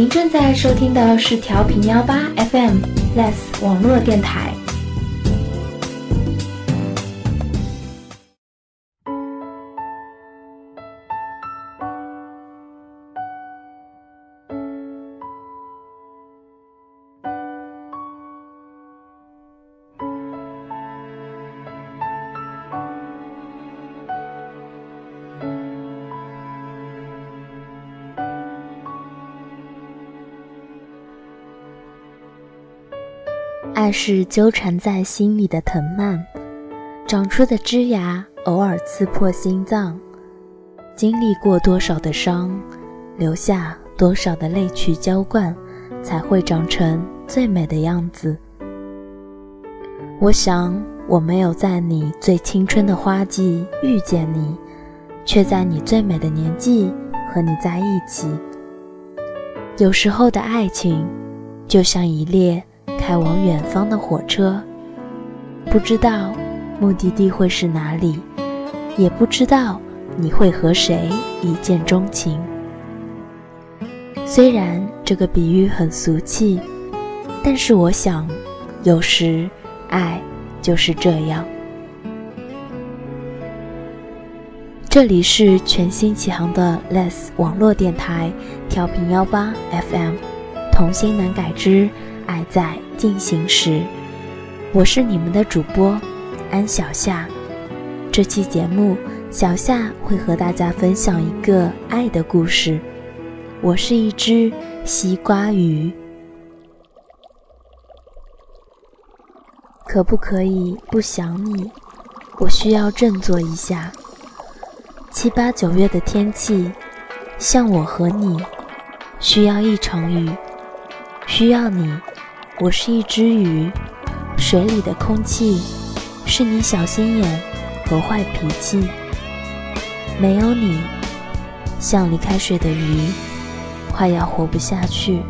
您正在收听的是调频幺八 FM Less 网络电台。是纠缠在心里的藤蔓，长出的枝芽偶尔刺破心脏，经历过多少的伤，留下多少的泪去浇灌，才会长成最美的样子。我想，我没有在你最青春的花季遇见你，却在你最美的年纪和你在一起。有时候的爱情，就像一列。开往远方的火车，不知道目的地会是哪里，也不知道你会和谁一见钟情。虽然这个比喻很俗气，但是我想，有时爱就是这样。这里是全新启航的 Less 网络电台，调频幺八 FM，童心难改之。爱在进行时，我是你们的主播安小夏。这期节目，小夏会和大家分享一个爱的故事。我是一只西瓜鱼，可不可以不想你？我需要振作一下。七八九月的天气，像我和你，需要一场雨，需要你。我是一只鱼，水里的空气是你小心眼和坏脾气。没有你，像离开水的鱼，快要活不下去。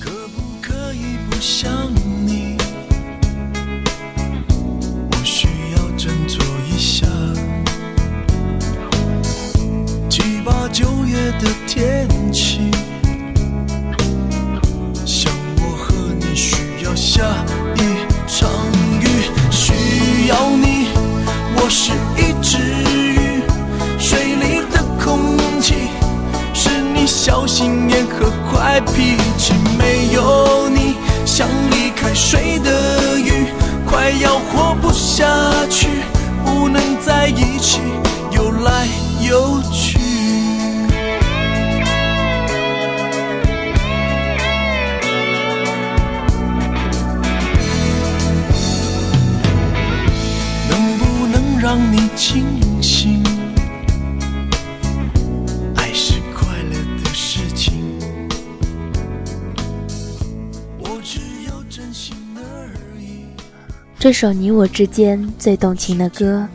可不可以不想这首你我之间最动情的歌，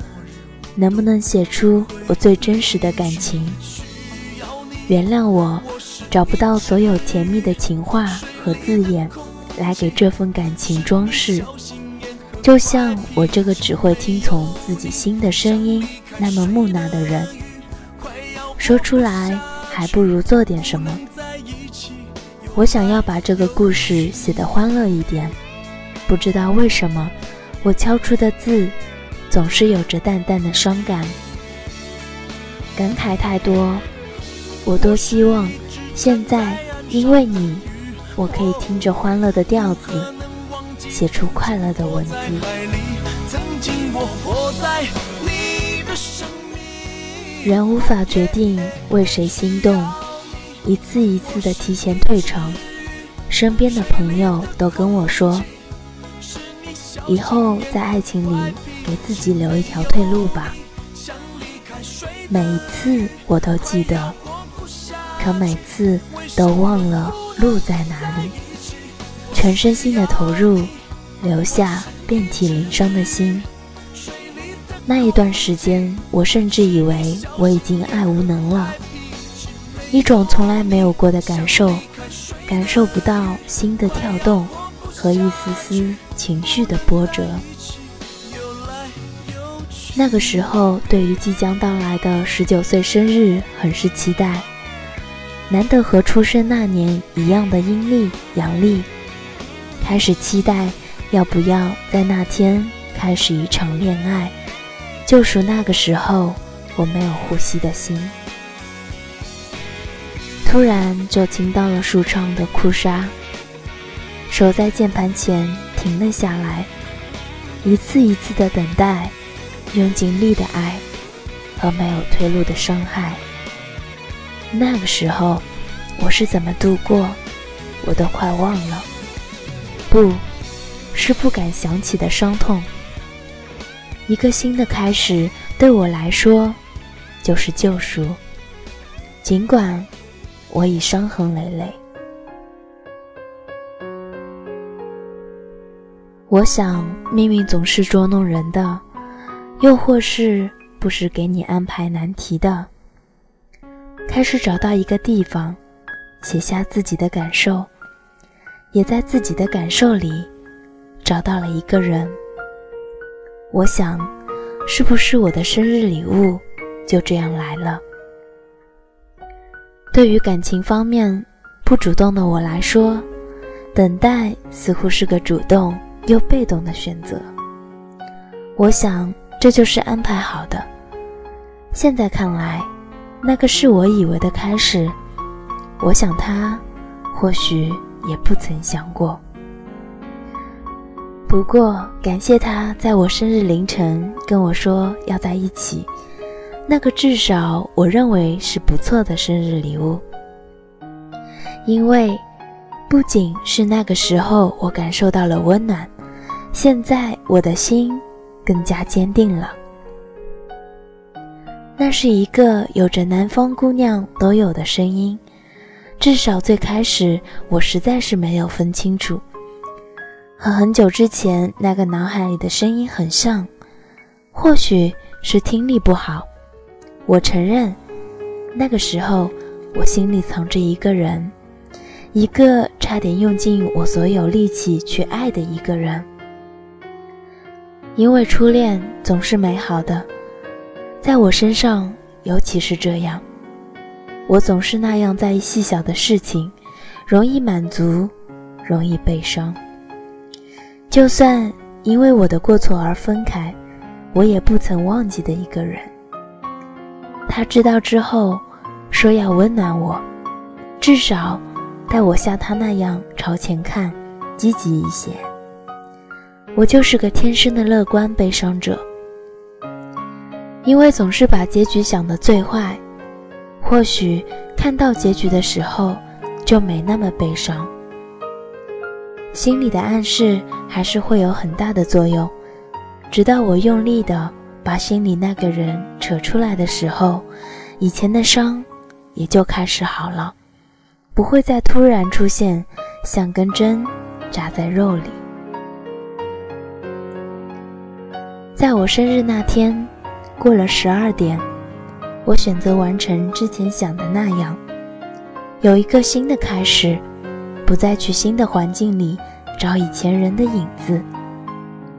能不能写出我最真实的感情？原谅我找不到所有甜蜜的情话和字眼，来给这份感情装饰。就像我这个只会听从自己心的声音那么木讷的人，说出来还不如做点什么。我想要把这个故事写得欢乐一点，不知道为什么，我敲出的字总是有着淡淡的伤感，感慨太多。我多希望现在因为你，我可以听着欢乐的调子。写出快乐的文字。人无法决定为谁心动，一次一次的提前退场。身边的朋友都跟我说，以后在爱情里给自己留一条退路吧。每一次我都记得，可每次都忘了路在哪里。全身心的投入。留下遍体鳞伤的心。那一段时间，我甚至以为我已经爱无能了，一种从来没有过的感受，感受不到心的跳动和一丝丝情绪的波折。那个时候，对于即将到来的十九岁生日很是期待，难得和出生那年一样的阴历阳历，开始期待要不要在那天开始一场恋爱，就属那个时候我没有呼吸的心。突然就听到了舒畅的哭砂，手在键盘前停了下来，一次一次的等待，用尽力的爱和没有退路的伤害。那个时候，我是怎么度过，我都快忘了。不是不敢想起的伤痛。一个新的开始，对我来说就是救赎。尽管我已伤痕累累，我想命运总是捉弄人的，又或是不时给你安排难题的。开始找到一个地方，写下自己的感受，也在自己的感受里找到了一个人。我想，是不是我的生日礼物就这样来了？对于感情方面不主动的我来说，等待似乎是个主动又被动的选择。我想，这就是安排好的。现在看来。那个是我以为的开始，我想他或许也不曾想过。不过感谢他在我生日凌晨跟我说要在一起，那个至少我认为是不错的生日礼物。因为不仅是那个时候我感受到了温暖，现在我的心更加坚定了。那是一个有着南方姑娘都有的声音，至少最开始我实在是没有分清楚，和很久之前那个脑海里的声音很像，或许是听力不好。我承认，那个时候我心里藏着一个人，一个差点用尽我所有力气去爱的一个人，因为初恋总是美好的。在我身上，尤其是这样，我总是那样在意细小的事情，容易满足，容易悲伤。就算因为我的过错而分开，我也不曾忘记的一个人。他知道之后，说要温暖我，至少带我像他那样朝前看，积极一些。我就是个天生的乐观悲伤者。因为总是把结局想得最坏，或许看到结局的时候就没那么悲伤。心里的暗示还是会有很大的作用，直到我用力的把心里那个人扯出来的时候，以前的伤也就开始好了，不会再突然出现，像根针扎在肉里。在我生日那天。过了十二点，我选择完成之前想的那样，有一个新的开始，不再去新的环境里找以前人的影子，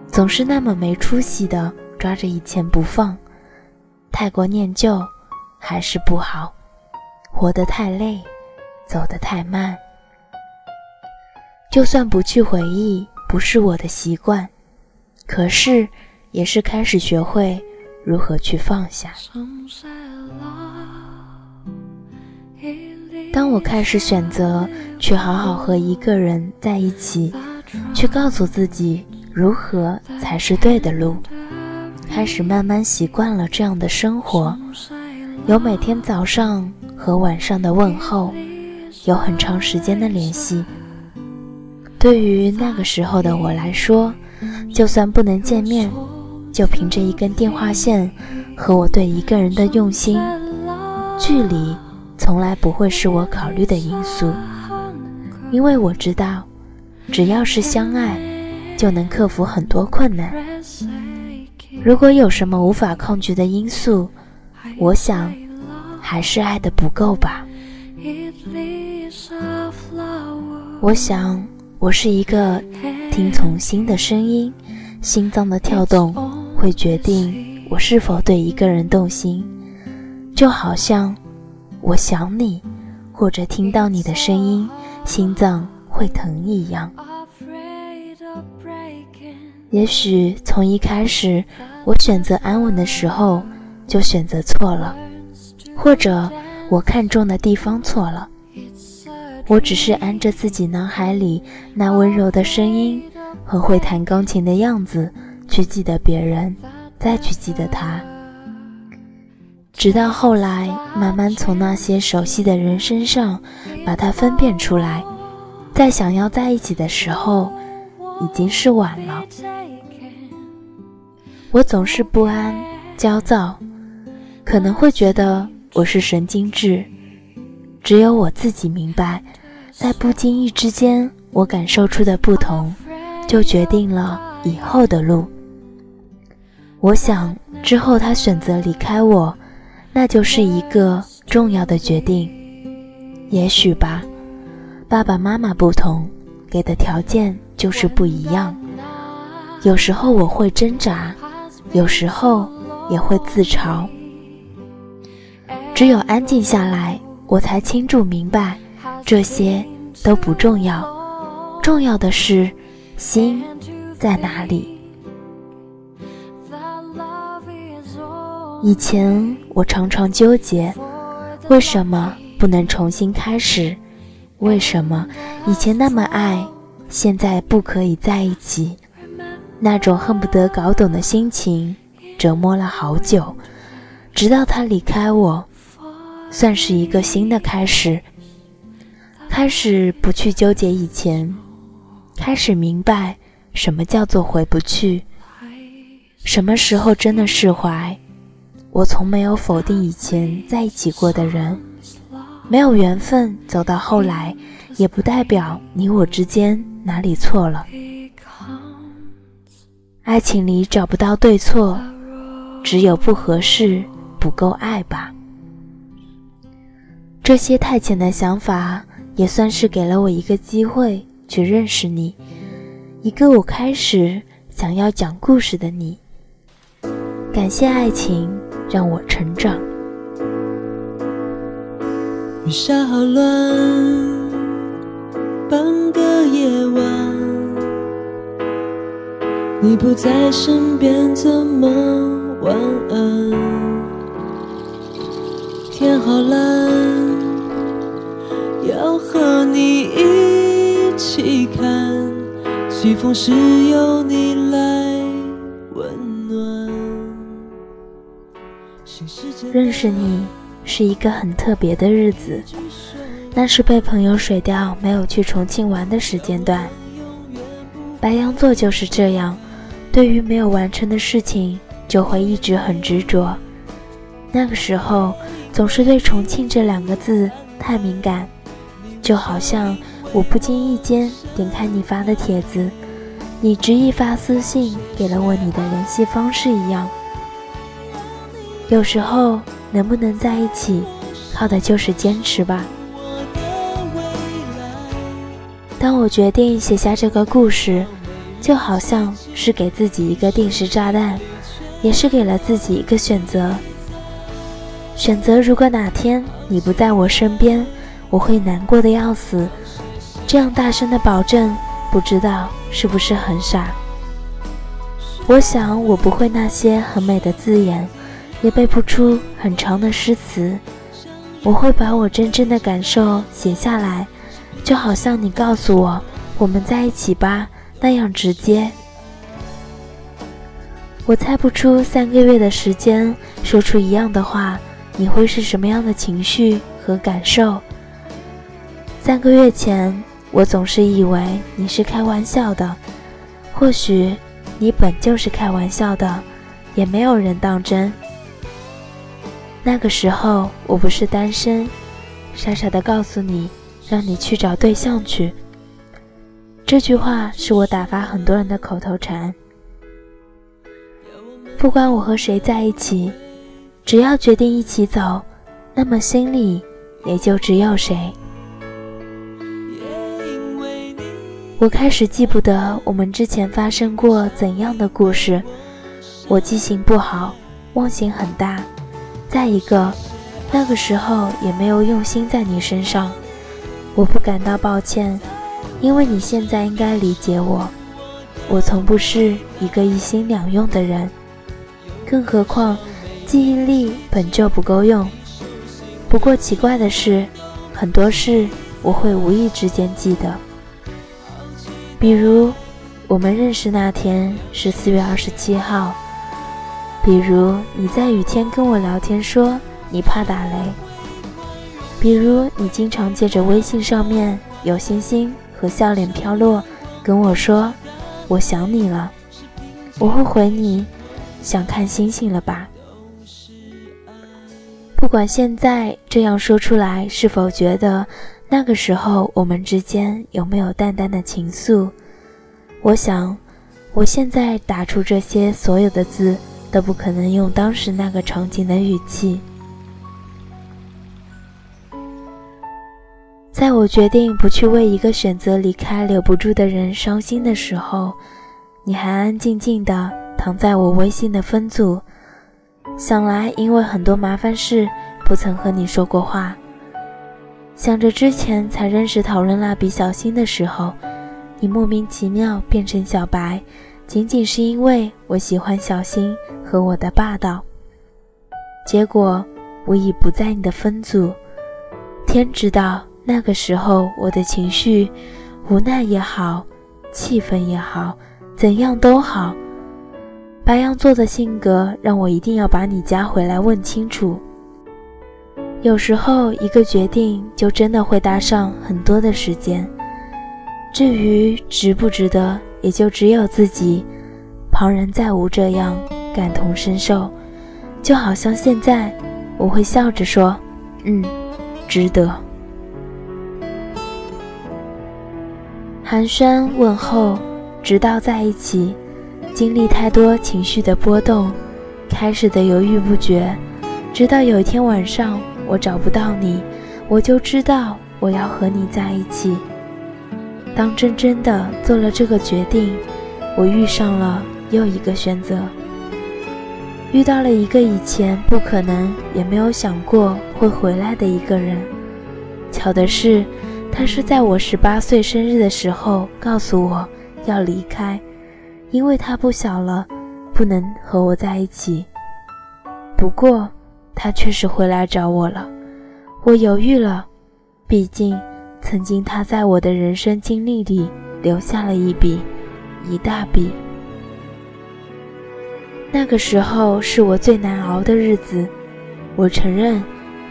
总是那么没出息的抓着以前不放，太过念旧还是不好，活得太累，走得太慢。就算不去回忆，不是我的习惯，可是也是开始学会。如何去放下？当我开始选择去好好和一个人在一起，去告诉自己如何才是对的路，开始慢慢习惯了这样的生活，有每天早上和晚上的问候，有很长时间的联系。对于那个时候的我来说，就算不能见面。就凭着一根电话线和我对一个人的用心，距离从来不会是我考虑的因素，因为我知道，只要是相爱，就能克服很多困难。如果有什么无法抗拒的因素，我想，还是爱的不够吧。我想，我是一个听从心的声音，心脏的跳动。会决定我是否对一个人动心，就好像我想你，或者听到你的声音，心脏会疼一样。也许从一开始，我选择安稳的时候就选择错了，或者我看中的地方错了。我只是按着自己脑海里那温柔的声音和会弹钢琴的样子去记得别人，再去记得他。直到后来，慢慢从那些熟悉的人身上把它分辨出来，在想要在一起的时候，已经是晚了。我总是不安、焦躁，可能会觉得我是神经质。只有我自己明白，在不经意之间，我感受出的不同，就决定了以后的路。我想，之后他选择离开我。那就是一个重要的决定，也许吧。爸爸妈妈不同，给的条件就是不一样。有时候我会挣扎，有时候也会自嘲。只有安静下来，我才清楚明白，这些都不重要，重要的是心在哪里。以前我常常纠结，为什么不能重新开始？为什么以前那么爱，现在不可以在一起？那种恨不得搞懂的心情，折磨了好久，直到他离开我，算是一个新的开始。开始不去纠结以前，开始明白什么叫做回不去，什么时候真的释怀。我从没有否定以前在一起过的人，没有缘分走到后来，也不代表你我之间哪里错了。爱情里找不到对错，只有不合适、不够爱吧。这些太浅的想法，也算是给了我一个机会去认识你，一个我开始想要讲故事的你。感谢爱情。让我成长。雨下好乱，半个夜晚，你不在身边，怎么晚安？天好蓝，要和你一起看，西风是由你来。认识你是一个很特别的日子，那是被朋友水掉没有去重庆玩的时间段。白羊座就是这样，对于没有完成的事情就会一直很执着。那个时候总是对重庆这两个字太敏感，就好像我不经意间点开你发的帖子，你执意发私信给了我你的联系方式一样。有时候能不能在一起，靠的就是坚持吧。当我决定写下这个故事，就好像是给自己一个定时炸弹，也是给了自己一个选择。选择如果哪天你不在我身边，我会难过的要死。这样大声的保证，不知道是不是很傻？我想我不会那些很美的字眼。也背不出很长的诗词，我会把我真正的感受写下来，就好像你告诉我“我们在一起吧”那样直接。我猜不出三个月的时间说出一样的话，你会是什么样的情绪和感受？三个月前，我总是以为你是开玩笑的，或许你本就是开玩笑的，也没有人当真。那个时候我不是单身，傻傻的告诉你，让你去找对象去。这句话是我打发很多人的口头禅。不管我和谁在一起，只要决定一起走，那么心里也就只有谁。我开始记不得我们之前发生过怎样的故事，我记性不好，忘性很大。再一个，那个时候也没有用心在你身上，我不感到抱歉，因为你现在应该理解我。我从不是一个一心两用的人，更何况记忆力本就不够用。不过奇怪的是，很多事我会无意之间记得，比如我们认识那天是四月二十七号，比如你在雨天跟我聊天说你怕打雷，比如你经常借着微信上面有星星和笑脸飘落跟我说。我想你了，我会回你，想看星星了吧？不管现在这样说出来是否觉得那个时候我们之间有没有淡淡的情愫，我想，我现在打出这些所有的字都不可能用当时那个场景的语气。在我决定不去为一个选择离开留不住的人伤心的时候，你还安安静静地躺在我微信的分组。想来因为很多麻烦事不曾和你说过话。想着之前才认识讨论蜡笔小新的时候，你莫名其妙变成小白，仅仅是因为我喜欢小新和我的霸道。结果我已不在你的分组，天知道。那个时候，我的情绪，无奈也好，气愤也好，怎样都好。白羊座的性格让我一定要把你加回来问清楚。有时候，一个决定就真的会搭上很多的时间。至于值不值得，也就只有自己，旁人再无这样感同身受。就好像现在，我会笑着说：“嗯，值得。”寒暄问候，直到在一起，经历太多情绪的波动，开始的犹豫不决，直到有一天晚上我找不到你，我就知道我要和你在一起。当真真的做了这个决定，我遇上了又一个选择，遇到了一个以前不可能也没有想过会回来的一个人。巧的是。他是在我十八岁生日的时候告诉我要离开，因为他不小了，不能和我在一起。不过，他确实回来找我了。我犹豫了，毕竟曾经他在我的人生经历里留下了一笔，一大笔。那个时候是我最难熬的日子，我承认，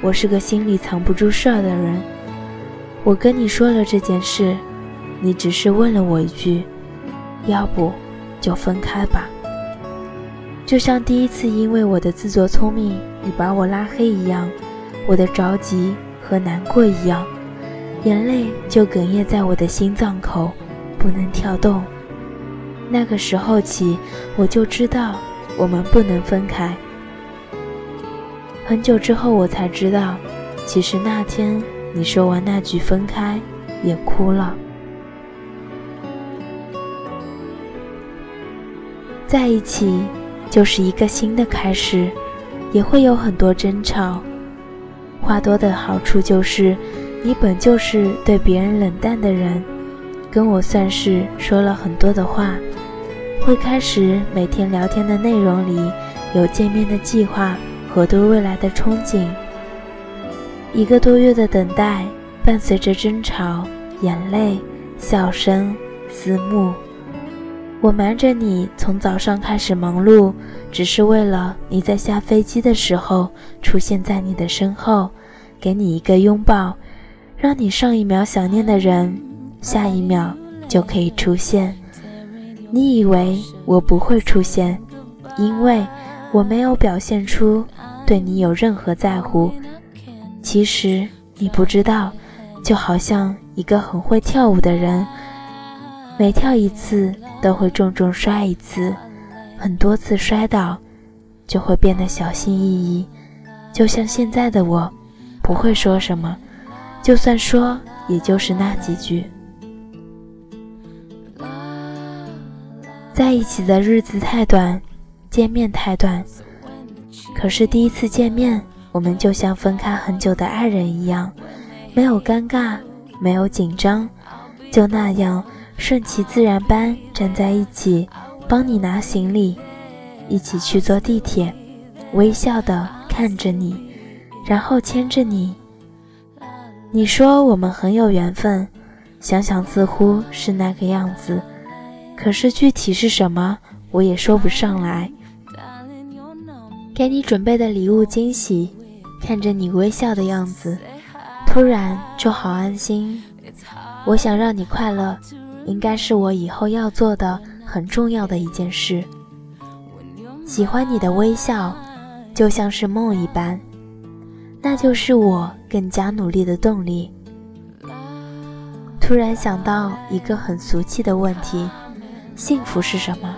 我是个心里藏不住事儿的人。我跟你说了这件事，你只是问了我一句：“要不就分开吧。”就像第一次因为我的自作聪明你把我拉黑一样，我的着急和难过一样，眼泪就哽咽在我的心脏口，不能跳动。那个时候起，我就知道我们不能分开。很久之后，我才知道，其实那天。你说完那句分开，也哭了。在一起就是一个新的开始，也会有很多争吵。话多的好处就是，你本就是对别人冷淡的人，跟我算是说了很多的话。会开始每天聊天的内容里有见面的计划和对未来的憧憬。一个多月的等待，伴随着争吵、眼泪、笑声、思慕。我瞒着你从早上开始忙碌，只是为了你在下飞机的时候出现在你的身后，给你一个拥抱，让你上一秒想念的人，下一秒就可以出现。你以为我不会出现，因为我没有表现出对你有任何在乎。其实你不知道，就好像一个很会跳舞的人，每跳一次都会重重摔一次，很多次摔倒，就会变得小心翼翼。就像现在的我，不会说什么，就算说，也就是那几句。在一起的日子太短，见面太短，可是第一次见面。我们就像分开很久的爱人一样，没有尴尬，没有紧张，就那样顺其自然般站在一起，帮你拿行李，一起去坐地铁，微笑的看着你，然后牵着你。你说我们很有缘分，想想似乎是那个样子，可是具体是什么，我也说不上来。给你准备的礼物惊喜，看着你微笑的样子，突然就好安心。我想让你快乐，应该是我以后要做的很重要的一件事。喜欢你的微笑，就像是梦一般。那就是我更加努力的动力。突然想到一个很俗气的问题：幸福是什么？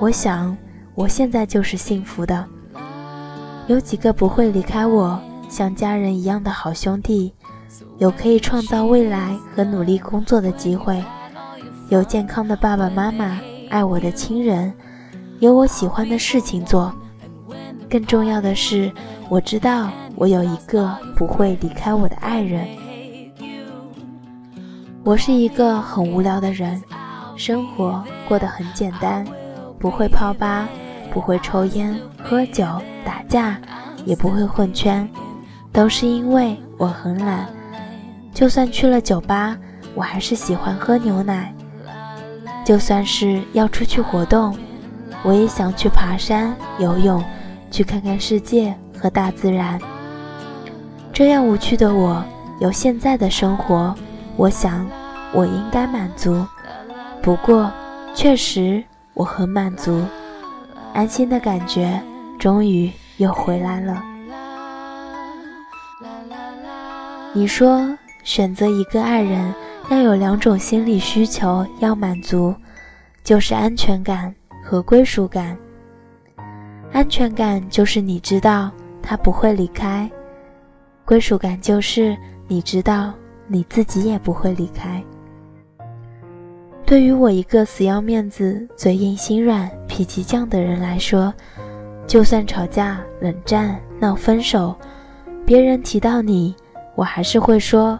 我想我现在就是幸福的。有几个不会离开我，像家人一样的好兄弟，有可以创造未来和努力工作的机会，有健康的爸爸妈妈，爱我的亲人，有我喜欢的事情做。更重要的是，我知道。我有一个不会离开我的爱人。我是一个很无聊的人，生活过得很简单，不会泡吧，不会抽烟、喝酒、打架，也不会混圈，都是因为我很懒。就算去了酒吧，我还是喜欢喝牛奶。就算是要出去活动，我也想去爬山、游泳，去看看世界和大自然。这样无趣的我，有现在的生活，我想我应该满足。不过，确实我很满足，安心的感觉终于又回来了。你说，选择一个爱人要有两种心理需求要满足，就是安全感和归属感。安全感就是你知道他不会离开。归属感就是你知道你自己也不会离开。对于我一个死要面子、嘴硬心软、脾气犟的人来说，就算吵架、冷战、闹分手，别人提到你，我还是会说：“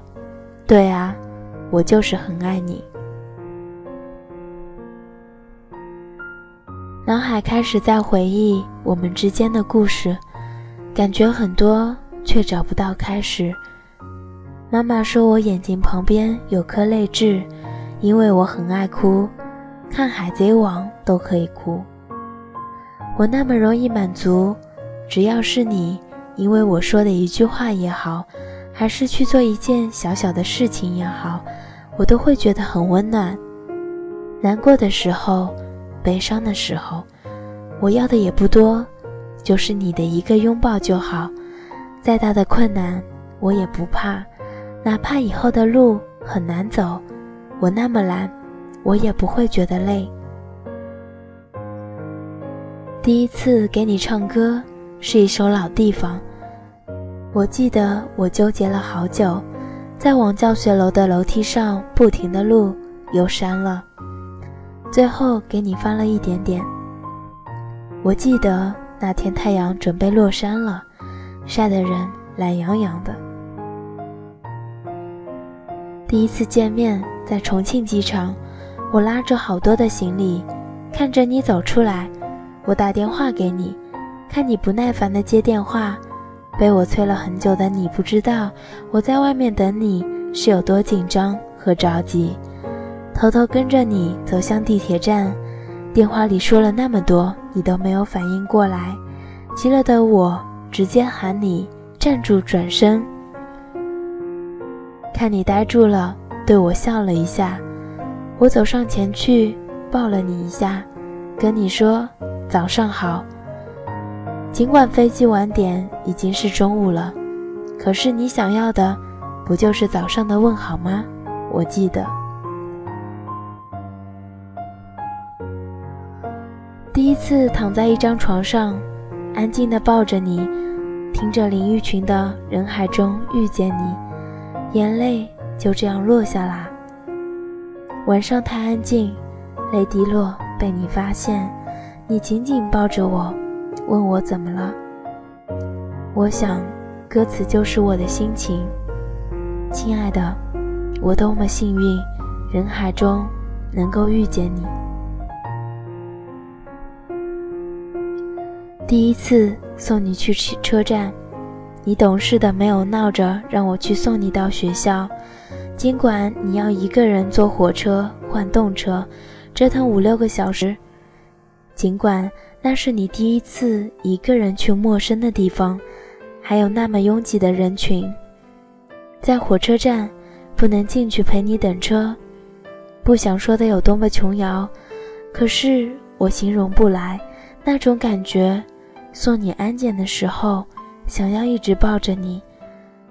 对啊，我就是很爱你。”脑海开始在回忆我们之间的故事，感觉很多。却找不到开始。妈妈说我眼睛旁边有颗泪痣，因为我很爱哭，看《海贼王》都可以哭。我那么容易满足，只要是你，因为我说的一句话也好，还是去做一件小小的事情也好，我都会觉得很温暖。难过的时候，悲伤的时候，我要的也不多，就是你的一个拥抱就好。再大的困难，我也不怕，哪怕以后的路很难走，我那么懒，我也不会觉得累。第一次给你唱歌是一首老地方，我记得我纠结了好久，在往教学楼的楼梯上不停的录，又删了，最后给你发了一点点。我记得那天太阳准备落山了。晒得人懒洋洋的。第一次见面在重庆机场，我拉着好多的行李，看着你走出来，我打电话给你，看你不耐烦的接电话，被我催了很久的你不知道我在外面等你是有多紧张和着急，偷偷跟着你走向地铁站，电话里说了那么多，你都没有反应过来，急了的我。直接喊你站住，转身。看你呆住了，对我笑了一下。我走上前去抱了你一下，跟你说早上好。尽管飞机晚点，已经是中午了，可是你想要的不就是早上的问好吗？我记得。第一次躺在一张床上，安静的抱着你。听着林育群的《人海中遇见你》，眼泪就这样落下啦。晚上太安静，泪滴落被你发现，你紧紧抱着我，问我怎么了。我想，歌词就是我的心情。亲爱的，我多么幸运，人海中能够遇见你。第一次送你去车站，你懂事的没有闹着让我去送你到学校，尽管你要一个人坐火车换动车，折腾五六个小时，尽管那是你第一次一个人去陌生的地方，还有那么拥挤的人群，在火车站不能进去陪你等车，不想说的有多么琼瑶，可是我形容不来那种感觉。送你安检的时候，想要一直抱着你，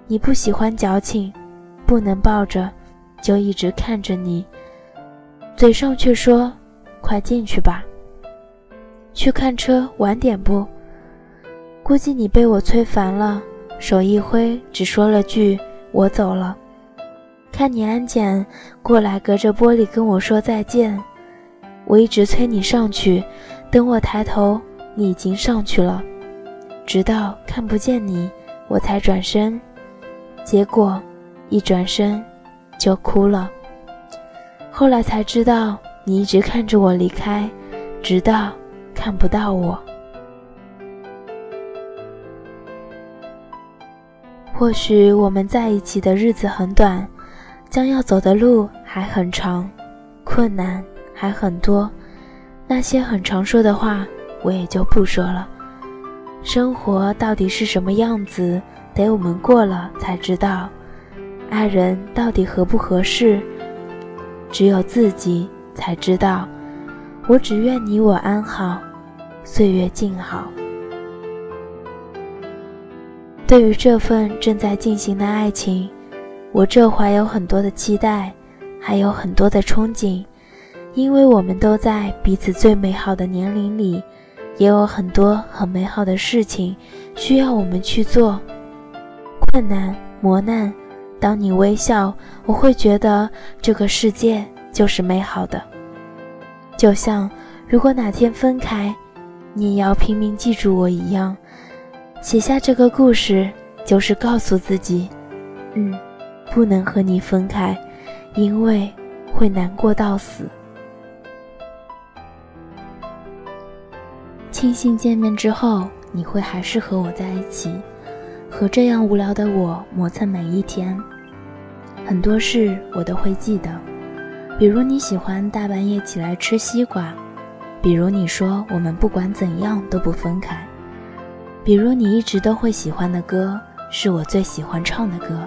你不喜欢矫情，不能抱着，就一直看着你，嘴上却说：“快进去吧。”去看车晚点不？估计你被我催烦了，手一挥，只说了句：“我走了。”看你安检过来，隔着玻璃跟我说再见，我一直催你上去，等我抬头。你已经上去了，直到看不见你，我才转身。结果一转身就哭了。后来才知道，你一直看着我离开，直到看不到我。或许我们在一起的日子很短，将要走的路还很长，困难还很多，那些很常说的话。我也就不说了。生活到底是什么样子，得我们过了才知道。爱人到底合不合适，只有自己才知道。我只愿你我安好，岁月静好。对于这份正在进行的爱情，我这怀有很多的期待，还有很多的憧憬，因为我们都在彼此最美好的年龄里。也有很多很美好的事情需要我们去做。困难磨难，当你微笑，我会觉得这个世界就是美好的。就像如果哪天分开，你也要拼命记住我一样，写下这个故事，就是告诉自己，嗯，不能和你分开，因为会难过到死。庆幸见面之后，你会还是和我在一起，和这样无聊的我磨蹭每一天。很多事我都会记得，比如你喜欢大半夜起来吃西瓜，比如你说我们不管怎样都不分开，比如你一直都会喜欢的歌是我最喜欢唱的歌。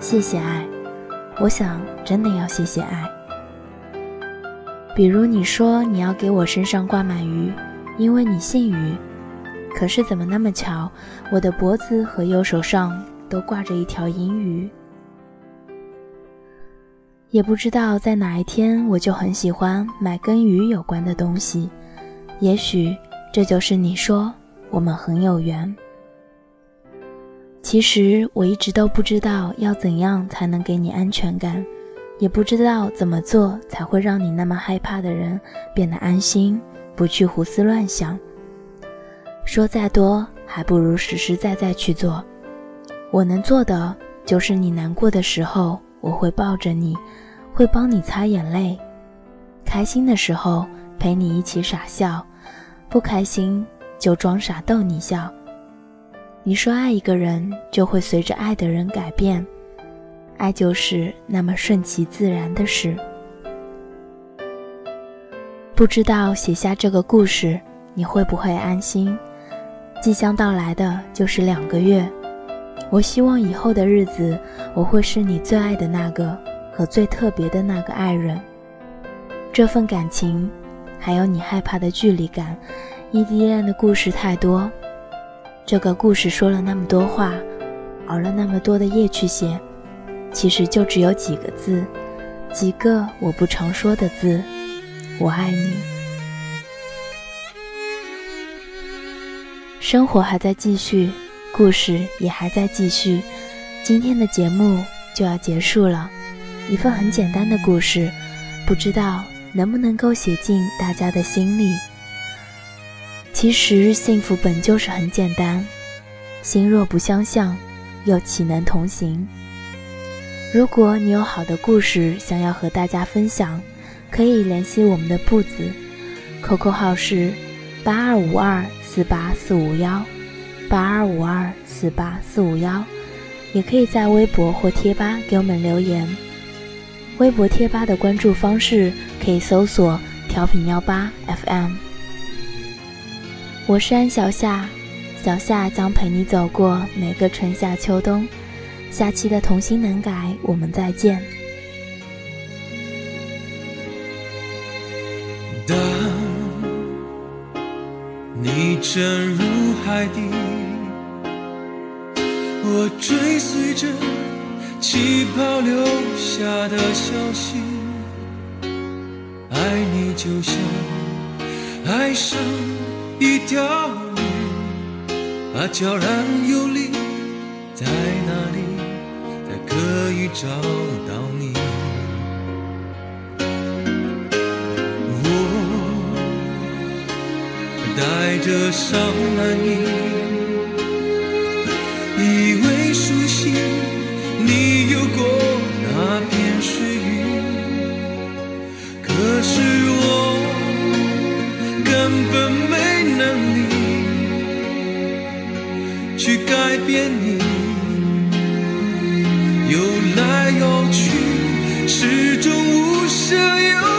谢谢爱，我想真的要谢谢爱。比如你说你要给我身上挂满鱼。因为你姓于，可是怎么那么巧，我的脖子和右手上都挂着一条银鱼。也不知道在哪一天，我就很喜欢买跟鱼有关的东西。也许这就是你说我们很有缘。其实我一直都不知道要怎样才能给你安全感，也不知道怎么做才会让你那么害怕的人变得安心。不去胡思乱想，说再多还不如实实在在去做。我能做的就是你难过的时候，我会抱着你，会帮你擦眼泪；开心的时候陪你一起傻笑，不开心就装傻逗你笑。你说爱一个人就会随着爱的人改变，爱就是那么顺其自然的事。不知道写下这个故事，你会不会安心？即将到来的就是两个月，我希望以后的日子，我会是你最爱的那个和最特别的那个爱人。这份感情，还有你害怕的距离感，异地恋的故事太多。这个故事说了那么多话，熬了那么多的夜去写，其实就只有几个字，几个我不常说的字。我爱你，生活还在继续，故事也还在继续。今天的节目就要结束了，一份很简单的故事，不知道能不能够写进大家的心里。其实幸福本就是很简单，心若不相向，又岂能同行？如果你有好的故事想要和大家分享，可以联系我们的步子，QQ 号是八二五二四八四五幺，八二五二四八四五幺，也可以在微博或贴吧给我们留言。微博贴吧的关注方式可以搜索“调频幺八 FM”。我是安小夏，小夏将陪你走过每个春夏秋冬。下期的童心能改，我们再见。你沉入海底，我追随着气泡留下的消息，爱你就像爱上一条鱼，它悄然游离在哪里？才可以找到你，着伤难你，以为熟悉你游过那片水域，可是我根本没能力去改变你。游来游去，始终无声无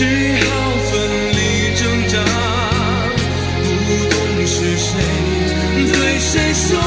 只好奋力挣扎不懂是谁对谁说